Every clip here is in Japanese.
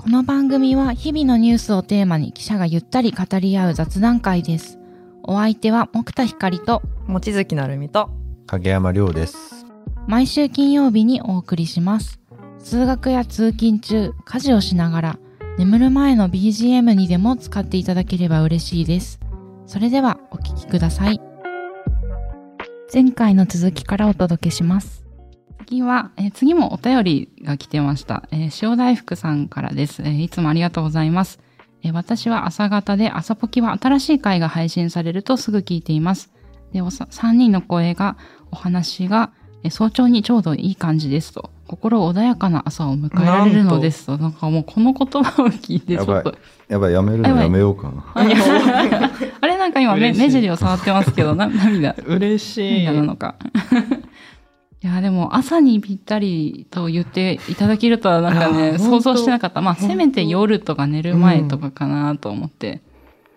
この番組は日々のニュースをテーマに記者がゆったり語り合う雑談会です。お相手は木田光と望月なるみと影山亮です。毎週金曜日にお送りします。通学や通勤中、家事をしながら、眠る前の BGM にでも使っていただければ嬉しいです。それではお聞きください。前回の続きからお届けします。次は、えー次もお便りが来てました。えー塩大福さんからです、えーいつもありがとうございます。えー私は朝方で朝ポキは新しい回が配信されるとすぐ聞いています。で、おさ3人の声が、お話が、えー早朝にちょうどいい感じですと。心穏やかな朝を迎えられるのですと。なんかもうこの言葉を聞いてちょっと。やばい、やめるのやめようかな。ああれなんか今目尻を触ってますけど、な涙。嬉しい涙なのか。いや、でも朝にぴったりと言っていただけるとはなんかあね、ー想像してなかった。まあ、せめて夜とか寝る前とかかなと思って。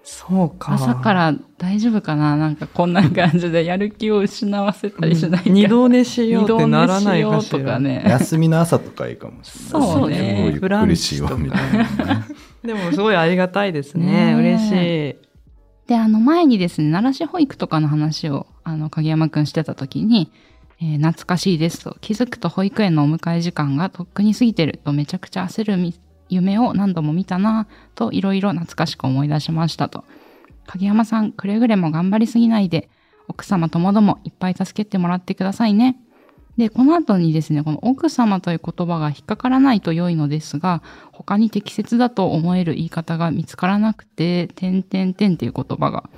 そうか。朝から大丈夫かななんかこんな感じでやる気を失わせたりしないか。二度寝しようってならないかし二度寝しようとからね。休みの朝とかいいかもしれない。そうね。すごいゆっくりしようみたいなね。でもすごいありがたいですね。ねえ。嬉しい。で、あの前にですね、奈良市保育とかの話を、あの、影山くんしてた時に、えー懐かしいですと、気づくと保育園のお迎え時間がとっくに過ぎてるとめちゃくちゃ焦る夢を何度も見たなといろいろ懐かしく思い出しましたと。影山さん、くれぐれも頑張りすぎないで、奥様ともどもいっぱい助けてもらってくださいね。で、この後にですね、この奥様という言葉が引っかからないと良いのですが、他に適切だと思える言い方が見つからなくて、点点点っていう言葉が、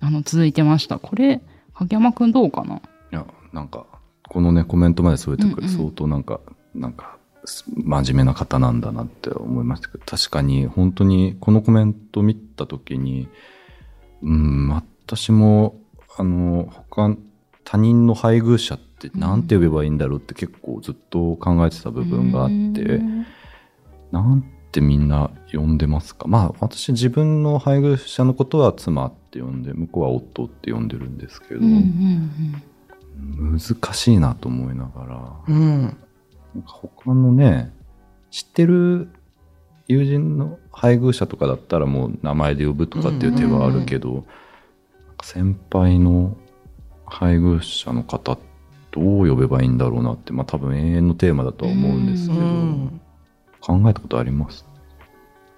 あの、続いてました。これ、影山くんどうかな？いや、なんか、このね、コメントまで添えてくれ、うんうん。相当なんか、なんか、す真面目な方なんだなって思いましたけど、確かに、本当に、このコメント見たときに、うん、私も、あの、他、他人の配偶者ってなんて呼べばいいんだろうって結構ずっと考えてた部分があって、なんてみんな呼んでますか？まあ私自分の配偶者のことは妻って呼んで向こうは夫って呼んでるんですけど、うんうん難しいなと思いながら。うん。なんか他のね知ってる友人の配偶者とかだったらもう名前で呼ぶとかっていう手はあるけど、なんか先輩の配偶者の方どう呼べばいいんだろうなってまあ多分永遠のテーマだとは思うんですけうど、ん。考えたことあります？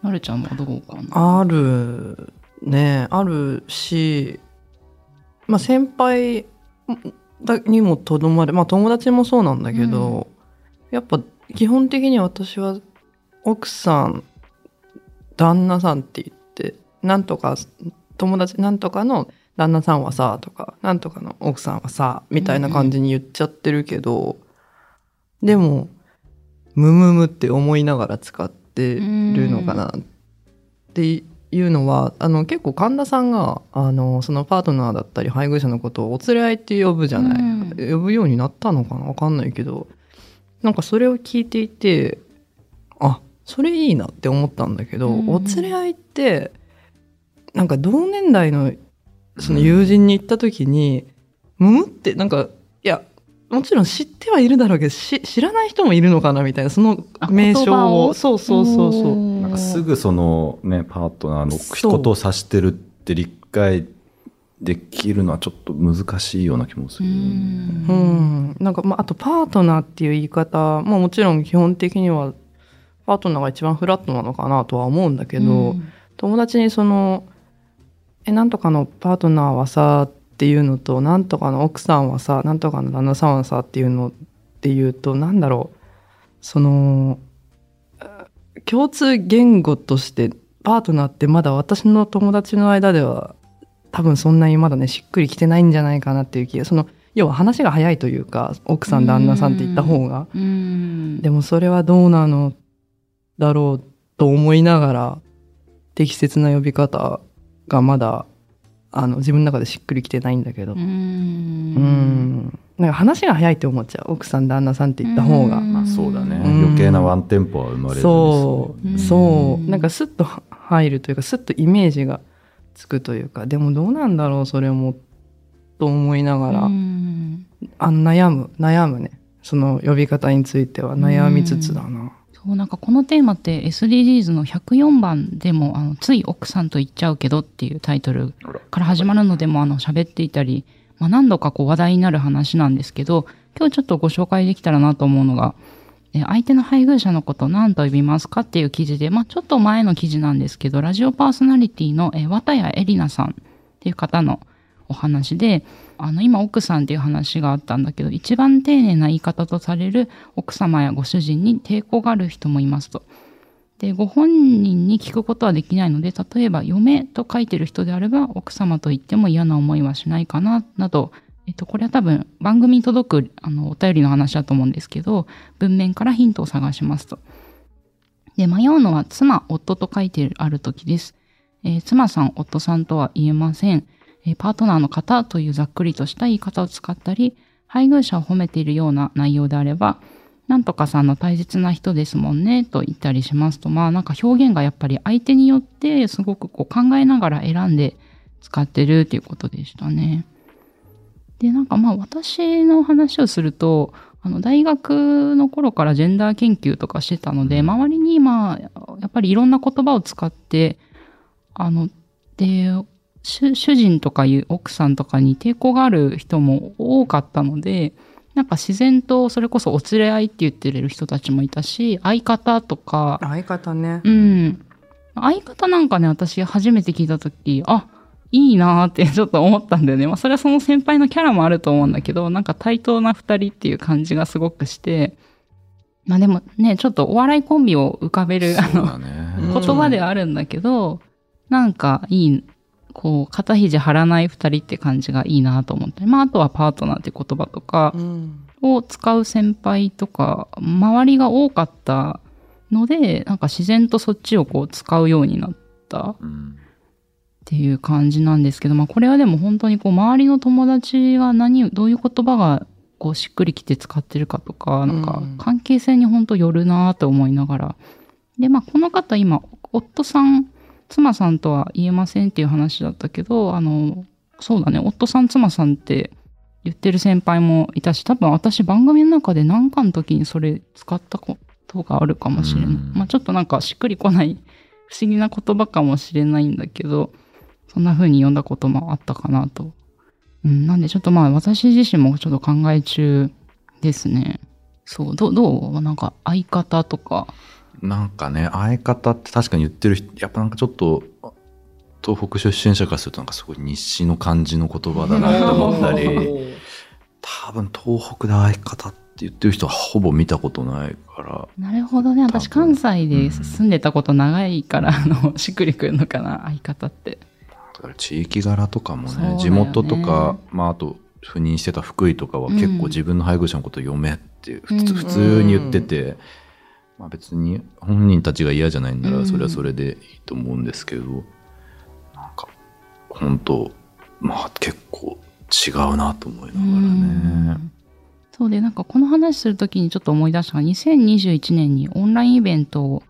なるちゃんはどうかなあるねあるしまあ先輩だにもとどまるまあ友達もそうなんだけど、やっぱ基本的に私は奥さん旦那さんって言ってなんとか友達なんとかの旦那さんはさとかなんとかの奥さんはさみたいな感じに言っちゃってるけど、でもムムムって思いながら使ってるのかなっていうのはあの結構神田さんがあのそのパートナーだったり配偶者のことをお連れ合いって呼ぶじゃない、うん。呼ぶようになったのかな？わかんないけど。なんかそれを聞いていてあそれいいなって思ったんだけど、うん。お連れ合いってなんか同年代のその友人に行った時に、むむってなんかいやもちろん知ってはいるだろうけどし知らない人もいるのかなみたいなそのあ名称を。を。そうそうそうそうかすぐそのねパートナーのことを指してるって理解できるのはちょっと難しいような気もする、うんうん、なんか、まあ、あとパートナーっていう言い方ももちろん基本的にはパートナーが一番フラットなのかなとは思うんだけど、うん。友達にその「えなんとかのパートナーはさ」っていうのと「なんとかの奥さんはさ」「なんとかの旦那さんはさ」っていうのっていうとなんだろう。そのあ共通言語としてパートナーってまだ私の友達の間では多分そんなにまだねしっくりきてないんじゃないかなっていう気がその要は話が早いというか奥さん旦那さんって言った方が。うん。でもそれはどうなのだろうと思いながら適切な呼び方がまだあの自分の中でしっくりきてないんだけど。ううんんなんか話が早いって思っちゃう奥さん旦那さんって言った方が。うん。まあそうだね、うん。余計なワンテンポは生まれるそう。うん。そう。なんかスッと入るというかスッとイメージがつくというか。でもどうなんだろうそれもと思いながら、うん。あ悩む。悩むね。その呼び方については。悩みつつだな。そそうなんかこのテーマって SDGs の104番でもあのつい奥さんと言っちゃうけどっていうタイトルから始まるのでもあの喋っていたり、まあ、何度かこう話題になる話なんですけど今日ちょっとご紹介できたらなと思うのがえ相手の配偶者のこと何と呼びますかっていう記事で、まあ、ちょっと前の記事なんですけどラジオパーソナリティのえ綿谷絵里奈さんっていう方のお話であの今奥さんっていう話があったんだけど一番丁寧な言い方とされる奥様やご主人に抵抗がある人もいますと。でご本人に聞くことはできないので例えば「嫁」と書いてる人であれば奥様と言っても嫌な思いはしないかななど、えっと、これは多分番組に届くあのお便りの話だと思うんですけど文面からヒントを探しますと。で迷うのは妻夫と書いてある時です。えー、妻さん夫さんとは言えませんえ。パートナーの方というざっくりとした言い方を使ったり、配偶者を褒めているような内容であれば、なんとかさんの大切な人ですもんねと言ったりしますと、まあなんか表現がやっぱり相手によってすごくこう考えながら選んで使ってるっていうことでしたね。で、なんかまあ私の話をすると、あの大学の頃からジェンダー研究とかしてたので、周りにまあやっぱりいろんな言葉を使って、あの、で、主人とかいう奥さんとかに抵抗がある人も多かったので、なんか自然とそれこそお連れ合いって言ってる人たちもいたし、相方とか。相方ね。うん。相方なんかね、私初めて聞いた時、あ、いいなーって ちょっと思ったんだよね。まあそれはその先輩のキャラもあると思うんだけど、なんか対等な二人っていう感じがすごくして、まあでもね、ちょっとお笑いコンビを浮かべる、あの、言葉ではあるんだけど、なんかいいこう、肩肘張らない二人って感じがいいなと思って。まあ、あとはパートナーって言葉とかを使う先輩とか、周りが多かったので、なんか自然とそっちをこう使うようになったっていう感じなんですけど、まあ、これはでも本当にこう、周りの友達が何、どういう言葉がこう、しっくりきて使ってるかとか、なんか関係性に本当よるなと思いながら。で、まあ、この方今、夫さん妻さんとは言えませんっていう話だったけど、あの、そうだね、夫さん、妻さんって言ってる先輩もいたし、多分私番組の中で何かの時にそれ使ったことがあるかもしれない。まあちょっとなんかしっくりこない不思議な言葉かもしれないんだけど、そんな風に読んだこともあったかなと。うん、なんでちょっとまあ私自身もちょっと考え中ですね。そう、どどう？なんか相方とか、なんかね、相方って確かに言ってる人、やっぱなんかちょっと、東北出身者からするとなんかすごい日誌の感じの言葉だなと思ったり、多分東北で相方って言ってる人はほぼ見たことないから。なるほどね。私関西で住んでたこと長いから、うん、あの、しっくりくるのかな、相方って。だから地域柄とかもね、ね地元とか、まああと、赴任してた福井とかは結構自分の配偶者のことを読めって普通,、普通に言ってて、まあ別に本人たちが嫌じゃないんならそれはそれでいいと思うんですけど、うん、なんか本当まあ結構違うなと思いながらね。そうでなんかこの話するときにちょっと思い出したのが2021年にオンラインイベントを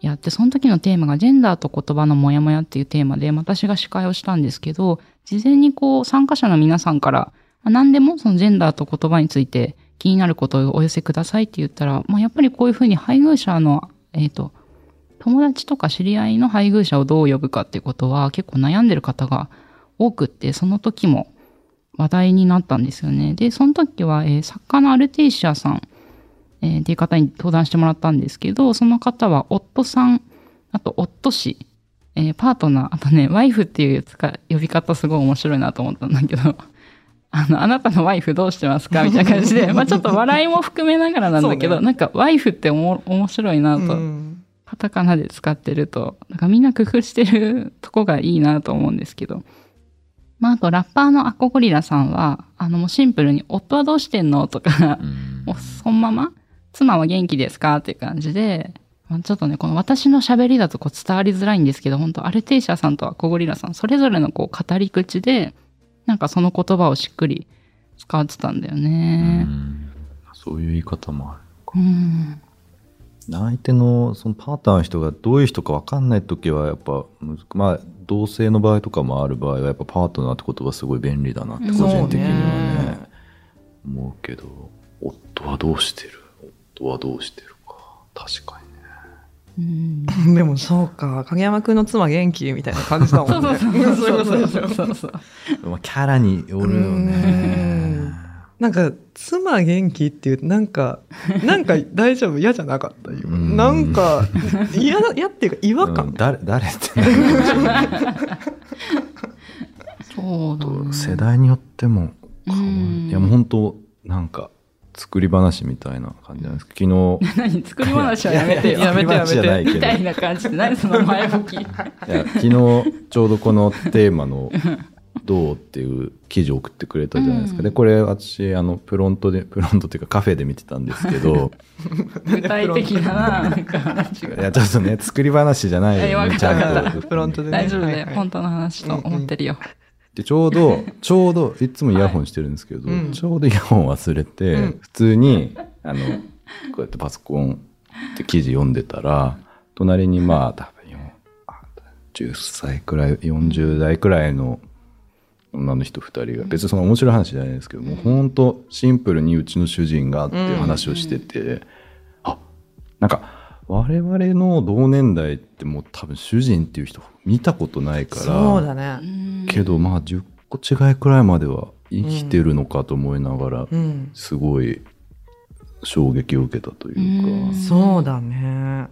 やってその時のテーマがジェンダーと言葉のモヤモヤっていうテーマで私が司会をしたんですけど事前にこう参加者の皆さんから何でもそのジェンダーと言葉について気になることをお寄せくださいって言ったら、まあ、やっぱりこういうふうに配偶者の、えっ、ー、と、友達とか知り合いの配偶者をどう呼ぶかっていうことは結構悩んでる方が多くって、その時も話題になったんですよね。で、その時は、えー、作家のアルテイシアさん、えー、っていう方に登壇してもらったんですけど、その方は夫さん、あと夫氏、えー、パートナー、あとね、ワイフっていう呼び方すごい面白いなと思ったんだけど、あの、あなたのワイフどうしてますか？みたいな感じで、まあちょっと笑いも含めながらなんだけど、ね、なんかワイフっておも面白いなと、カタカナで使ってると、なんかみんな工夫してるとこがいいなと思うんですけど。まああとラッパーのアコゴリラさんは、あのもうシンプルに夫はどうしてんの？とか、もうそのまま、妻は元気ですか？っていう感じで、まあ、ちょっとね、この私の喋りだとこう伝わりづらいんですけど、本当アルテイシャさんとアコゴリラさん、それぞれのこう語り口で、なんかその言葉をしっくり使ってたんだよね。うそういう言い方もあるか。うん相手のそのパートナーの人がどういう人か分かんない時はやっぱまあ同性の場合とかもある場合はやっぱパートナーって言葉すごい便利だなって個人的にはね。思うけど夫はどうしてる？夫はどうしてるか。確かにねうん。でもそうか影山くんの妻元気みたいな感じだもんね。そうそうそうそうそうそう。そう。まあキャラによるよね。なんか妻元気っていうなんかなんか大丈夫？嫌じゃなかった？ようん。なんか嫌な嫌っていうか違和感、うん誰誰って。そうだね。世代によってもいやもう本当なんか作り話みたいな感じなんですけど 昨日何？作り話はやめてよ。やめてやめてみたいな感じで何？その前置き。いや昨日ちょうどこのテーマの「どう?」っていう記事を送ってくれたじゃないですか、うんでこれ私あのプロントでプロントっていうかカフェで見てたんですけど 具体的ななんか話いが。やちょっとね作り話じゃないよねちゃんとフロントでね大丈夫だよ。はいはい本当の話と思ってるよ。でちょうど ちょうどいつもイヤホンしてるんですけど、うん。ちょうどイヤホン忘れて、うん。普通にあのこうやってパソコンで記事読んでたら隣にまあ多分よあ10歳くらい40代くらいの女の人2人が別にその面白い話じゃないですけどもう本当シンプルにうちの主人がっていう話をしてて、あなんか我々の同年代ってもう多分主人っていう人見たことないからそうだね。けどまあ10個違いくらいまでは生きてるのかと思いながら、うん。すごい衝撃を受けたというか、うん。そうだね。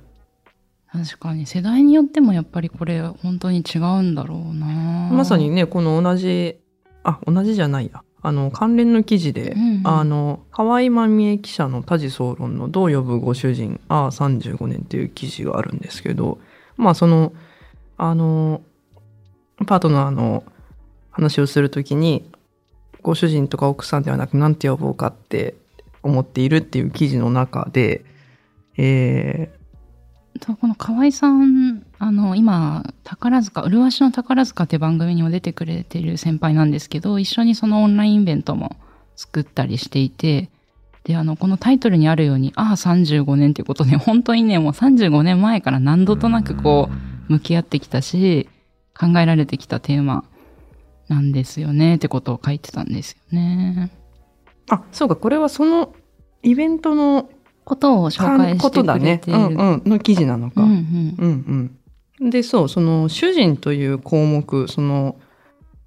確かに世代によってもやっぱりこれ本当に違うんだろうな。まさにねこの同じあ同じじゃないやあの関連の記事で、うんうん。あの河合真美恵記者の多事総論の「どう呼ぶご主人ああ35年」っていう記事があるんですけどまあそのあのパートナーの話をするときにご主人とか奥さんではなく何て呼ぼうかって思っているっていう記事の中で、えそうこの河合さんあの今宝塚麗しの宝塚って番組にも出てくれてる先輩なんですけど一緒にそのオンラインイベントも作ったりしていてであのこのタイトルにあるように「ああ35年」っていうことで 本当にねもう35年前から何度となくこう向き合ってきたし考えられてきたテーマなんですよねってことを書いてたんですよね。ーあそうかこれはそのイベントのことを紹介してくれてる。ねうんうんの記事なのか。うんうんうんうん、でそうその主人という項目その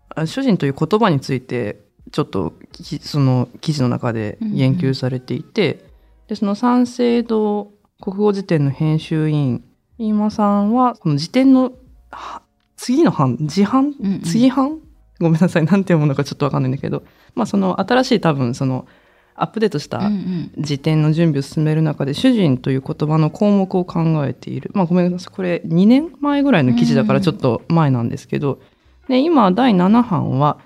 あ主人という言葉についてちょっときその記事の中で言及されていて、でその三省堂国語辞典の編集委員飯間さんはその辞典のは次の版次版うんうん。次版ごめんなさい。なんて読むのかちょっとわかんないんだけど、まあ、その新しい多分そのアップデートした辞典の準備を進める中で主人という言葉の項目を考えている。まあごめんなさい。これ2年前ぐらいの記事だからちょっと前なんですけど、で今第7版は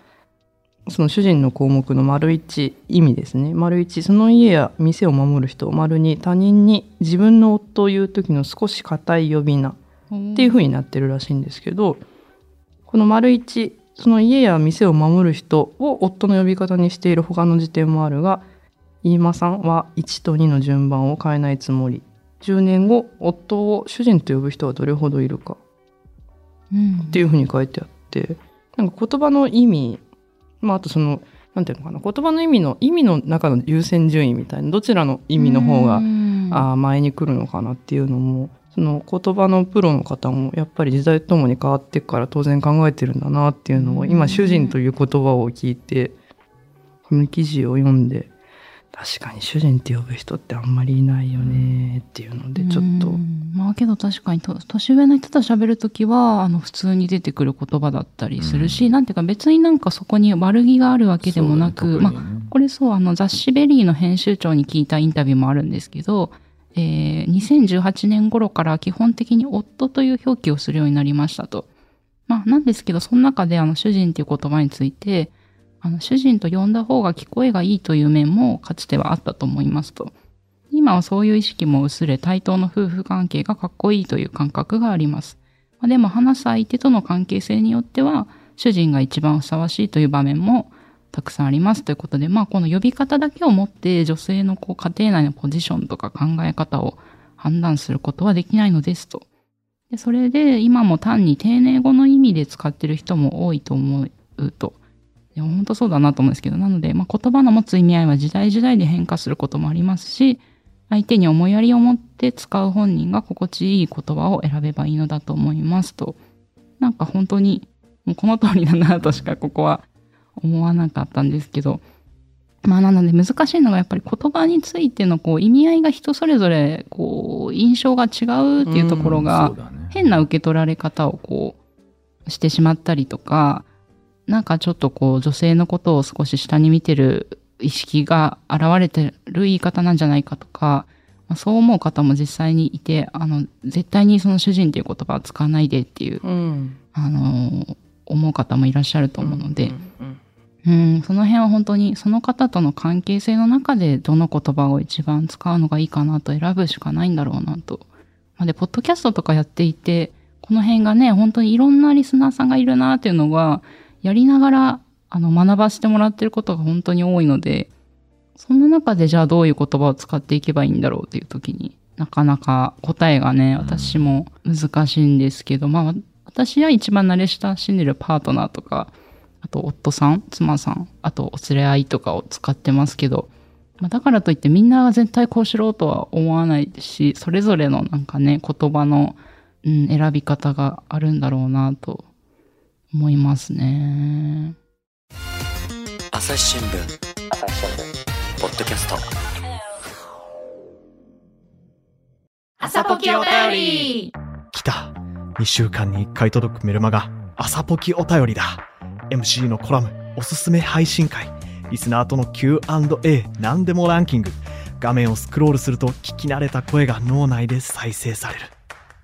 その主人の項目の丸1意味ですね。丸1その家や店を守る人。丸2他人に自分の夫を言う時の少し硬い呼び名。っていう風になってるらしいんですけどこの丸一その家や店を守る人を夫の呼び方にしている他の辞典もあるが飯間さんは1と2の順番を変えないつもり。10年後夫を主人と呼ぶ人はどれほどいるか。うん。っていう風に書いてあって。なんか言葉の意味まああとそのなんていうのかな。言葉の意味の意味の中の優先順位みたいな。どちらの意味の方がうん。あー前に来るのかなっていうのもその言葉のプロの方もやっぱり時代とともに変わっていくから当然考えてるんだなっていうのをうん。今主人という言葉を聞いてこの記事を読んで確かに主人って呼ぶ人ってあんまりいないよねっていうのでちょっと。うん。まあけど確かにと年上の人と喋るときはあの普通に出てくる言葉だったりするし、なんていうか別になんかそこに悪気があるわけでもなく、ね。特にね。これそうあの雑誌 VERY の編集長に聞いたインタビューもあるんですけど、えー2018年頃から基本的に夫という表記をするようになりましたと。まあなんですけどその中であの主人という言葉についてあの主人と呼んだ方が聞こえがいいという面もかつてはあったと思いますと。今はそういう意識も薄れ対等の夫婦関係がかっこいいという感覚があります。まあでも話す相手との関係性によっては主人が一番ふさわしいという場面もたくさんありますということで、まあこの呼び方だけをもって女性のこう家庭内のポジションとか考え方を判断することはできないのですと。でそれで今も単に丁寧語の意味で使ってる人も多いと思うと。いや本当そうだなと思うんですけど、なので、まあ、言葉の持つ意味合いは時代時代で変化することもありますし、相手に思いやりを持って使う本人が心地いい言葉を選べばいいのだと思いますと。なんか本当に、もうこの通りだなとしかここは思わなかったんですけど、まあなので難しいのがやっぱり言葉についてのこう意味合いが人それぞれこう印象が違うっていうところが。変な受け取られ方をこうしてしまったりとか、なんかちょっとこう女性のことを少し下に見てる意識が現れてる言い方なんじゃないかとか、まあそう思う方も実際にいて、あの、絶対にその主人っていう言葉は使わないでっていう、うん。あの、思う方もいらっしゃると思うので、うんうん、その辺は本当にその方との関係性の中でどの言葉を一番使うのがいいかなと選ぶしかないんだろうなと。まあ、で、ポッドキャストとかやっていて、この辺がね、本当にいろんなリスナーさんがいるなっていうのが、やりながら、あの、学ばせてもらってることが本当に多いので、そんな中でじゃあどういう言葉を使っていけばいいんだろうっていう時になかなか答えがね、私も難しいんですけど、まあ、私は一番慣れ親しんでるパートナーとか、あと夫さん、妻さん、あとお連れ合いとかを使ってますけど、まあ、だからといってみんなが絶対こうしろとは思わないですし、それぞれのなんかね、言葉の、うん、選び方があるんだろうなと思いますね。朝日新聞。ポッドキャスト。朝ポキお便り。来た。2週間に1回届くメルマガ。朝ポキお便りだ。MC のコラムおすすめ配信会。リスナーとの Q&A 何でもランキング。画面をスクロールすると聞き慣れた声が脳内で再生される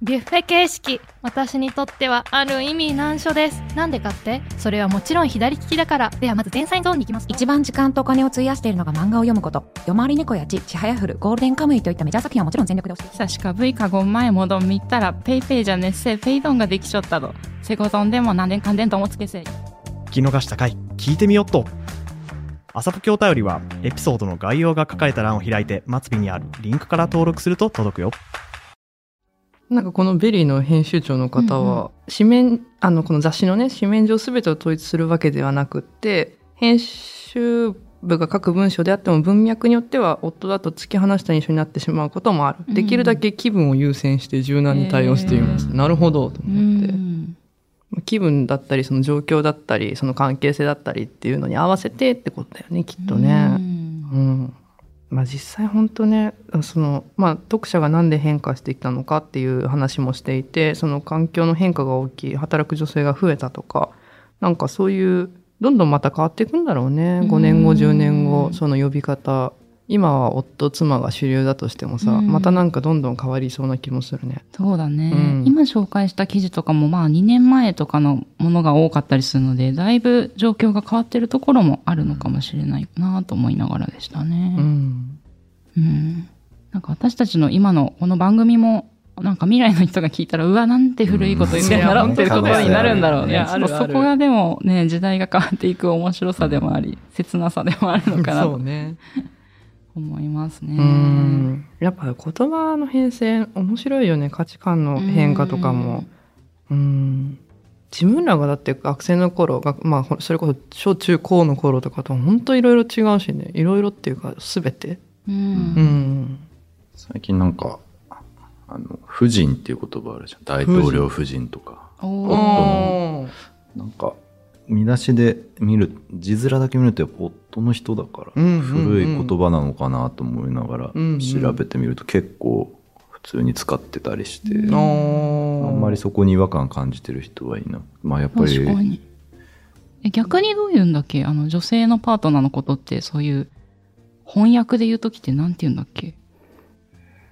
ビュッフェ形式私にとってはある意味難所です。なんでかって？それはもちろん左利きだから。ではまず前菜ゾーンに行きます。一番時間とお金を費やしているのが漫画を読むこと。夜回り猫やち、ちはやふる、ゴールデンカムイといったメジャー作品はもちろん全力で押して久しか V か5前もどん見たらペイペイじゃねっせペイドンができちょったど。西郷どんでも何年かんでんともつけせ。聞き逃した回聞いてみよっと。朝ポキお便りはエピソードの概要が書かれた欄を開いて末尾にあるリンクから登録すると届くよなんかこの VERY の編集長の方うんは、紙面、あの、この雑誌のね、紙面上全てを統一するわけではなくって、編集部が書く文章であっても文脈によっては夫だと突き放した印象になってしまうこともある。できるだけ気分を優先して柔軟に対応しています。なるほど、とう思って。ん。気分だったり、その状況だったり、その関係性だったりっていうのに合わせてってことだよね、きっとね。うん。まあ実際本当ね、その、まあ読者がなんで変化してきたのかっていう話もしていて、その環境の変化が大きい、働く女性が増えたとか、なんかそういう、どんどんまた変わっていくんだろうね。5年後、10年後、その呼び方。今は夫、妻が主流だとしてもさ、うんまたなんかどんどん変わりそうな気もするね。そうだね、うん今紹介した記事とかもまあ2年前とかのものが多かったりするので、だいぶ状況が変わってるところもあるのかもしれないなと思いながらでしたね。うん。うん。なんか私たちの今のこの番組も、なんか未来の人が聞いたら、うわ、なんて古いこと言ってんだろうっていうことになるんだろうね。そこがでもね、時代が変わっていく面白さでもあり、切なさでもあるのかなとそうね。思いますね。うん。やっぱ言葉の変遷面白いよね。価値観の変化とかも。うん。自分らがだって学生の頃が、まあほそれこそ小中高の頃とかと本当いろいろ違うしね。いろいろっていうか全て。うん。最近なんか、あの、婦人っていう言葉あるじゃん。大統領夫人とか。おおーーなんか、見出しで見る、字面だけ見るとやっぱ夫の人だから、うんうんうん。古い言葉なのかなと思いながらうんうん。調べてみると結構普通に使ってたりして、うんああんまりそこに違和感感じてる人はいなまあやっぱり確かに。え、逆にどう言うんだっけ？あの、女性のパートナーのことって、そういう、翻訳で言うときってなんて言うんだっけ？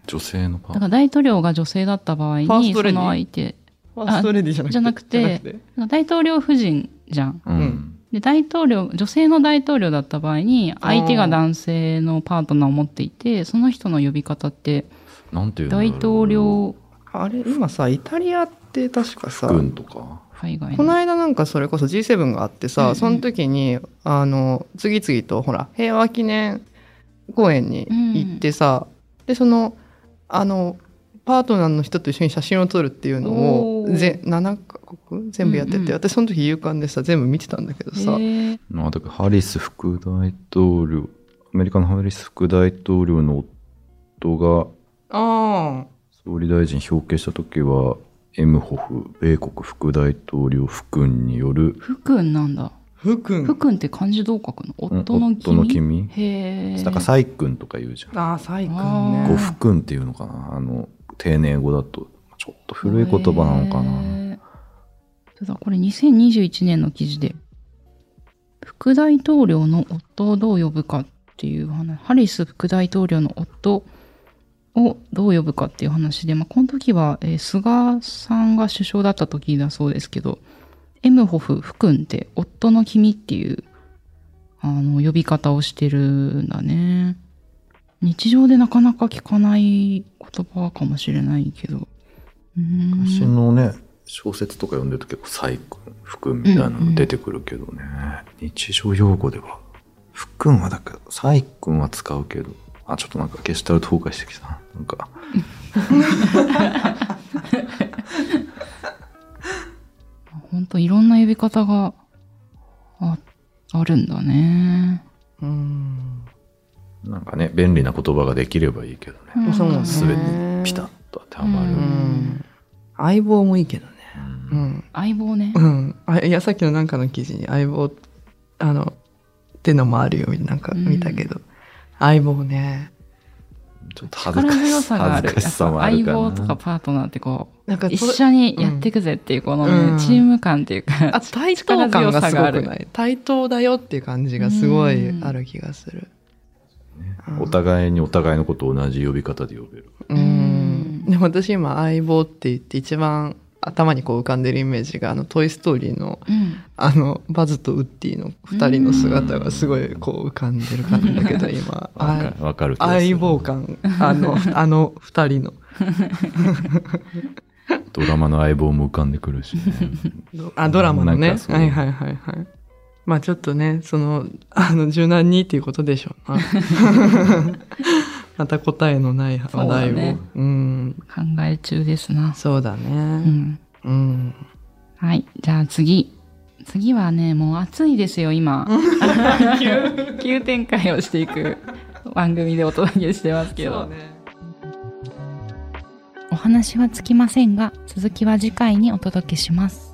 女性のパーだから大統領が女性だった場合に、その相手、ファーストレディじゃなくて。じゃなくてだから大統領夫人じゃん。うんうんで、大統領、女性の大統領だった場合に、相手が男性のパートナーを持っていて、その人の呼び方って、なんていうんだろう大統領あれ、今さ、イタリアって確かさ、軍とか海外このの。間なんかそれこそ G7 があってさ、うんうんその時に、あの、次々とほら、平和記念公園に行ってさ、で、その、あの、パートナーの人と一緒に写真を撮るっていうのをぜ7カ国？全部やってて、うんうん私その時勇敢でさ全部見てたんだけどさ、まあだからハリス副大統領アメリカのハリス副大統領の夫があ総理大臣表敬した時は、エムホフ、米国副大統領府君による、福君なんだ。あ、ふくん。福君って漢字どう書くの？うん夫の君？夫の君？へえ。なんか、サイ君とか言うじゃん。ああ、サイね。ご夫君っていうのかな？あの、丁寧語だと、ちょっと古い言葉なのかな。ただこれ2021年の記事で副大統領の夫をどう呼ぶかっていう話ハリス副大統領の夫をどう呼ぶかっていう話で、まあ、この時は、えー菅さんが首相だった時だそうですけどエムホフ・フ君って夫の君っていうあの呼び方をしてるんだね日常でなかなか聞かない言葉かもしれないけど昔のね、小説とか読んでると結構、サイ君、福君みたいなの出てくるけどね。日常用語では、福君はだけど、サイ君は使うけど、あ、ちょっとなんかゲシュタルト崩壊してきたな。なんか、本当いろんな呼び方がああるんだね。うん。なんかね、便利な言葉ができればいいけどね。うだねすべてにピタッと当てはまる。ううんん。相棒もいいけどね。うん。相棒ね。うん。あいや、さっきのなんかの記事に相棒、あの、ってのもあるよ、なんか見たけど。相棒ね。ちょっと恥ずかし力強さがある。相棒とかパートナーってこう、なんか一緒にやっていくぜっていうこのね、うんチーム感っていうか、あと対等感がすごくない？対等だよっていう感じがすごいある気がする。お互いにお互いのことを同じ呼び方で呼べる。ううん。ん。でも私今相棒って言って一番頭にこう浮かんでるイメージがあのトイストーリーのうん。あのバズとウッディの二人の姿がすごいこう浮かんでる感じだけど 今。わかる相棒感。あの あの二人の。ドラマの相棒も浮かんでくるしね。あドラマのね。はいはいはいはいまあちょっとねそのあの柔軟にっていうことでしょうな また答えのない話題をねうん考え中ですな。そうだうねん。うんはい。じゃあ次。次はね、もう暑いですよ、今。急急展開をしていく番組でお届けしてますけど。ねお話はつきませんが、続きは次回にお届けします。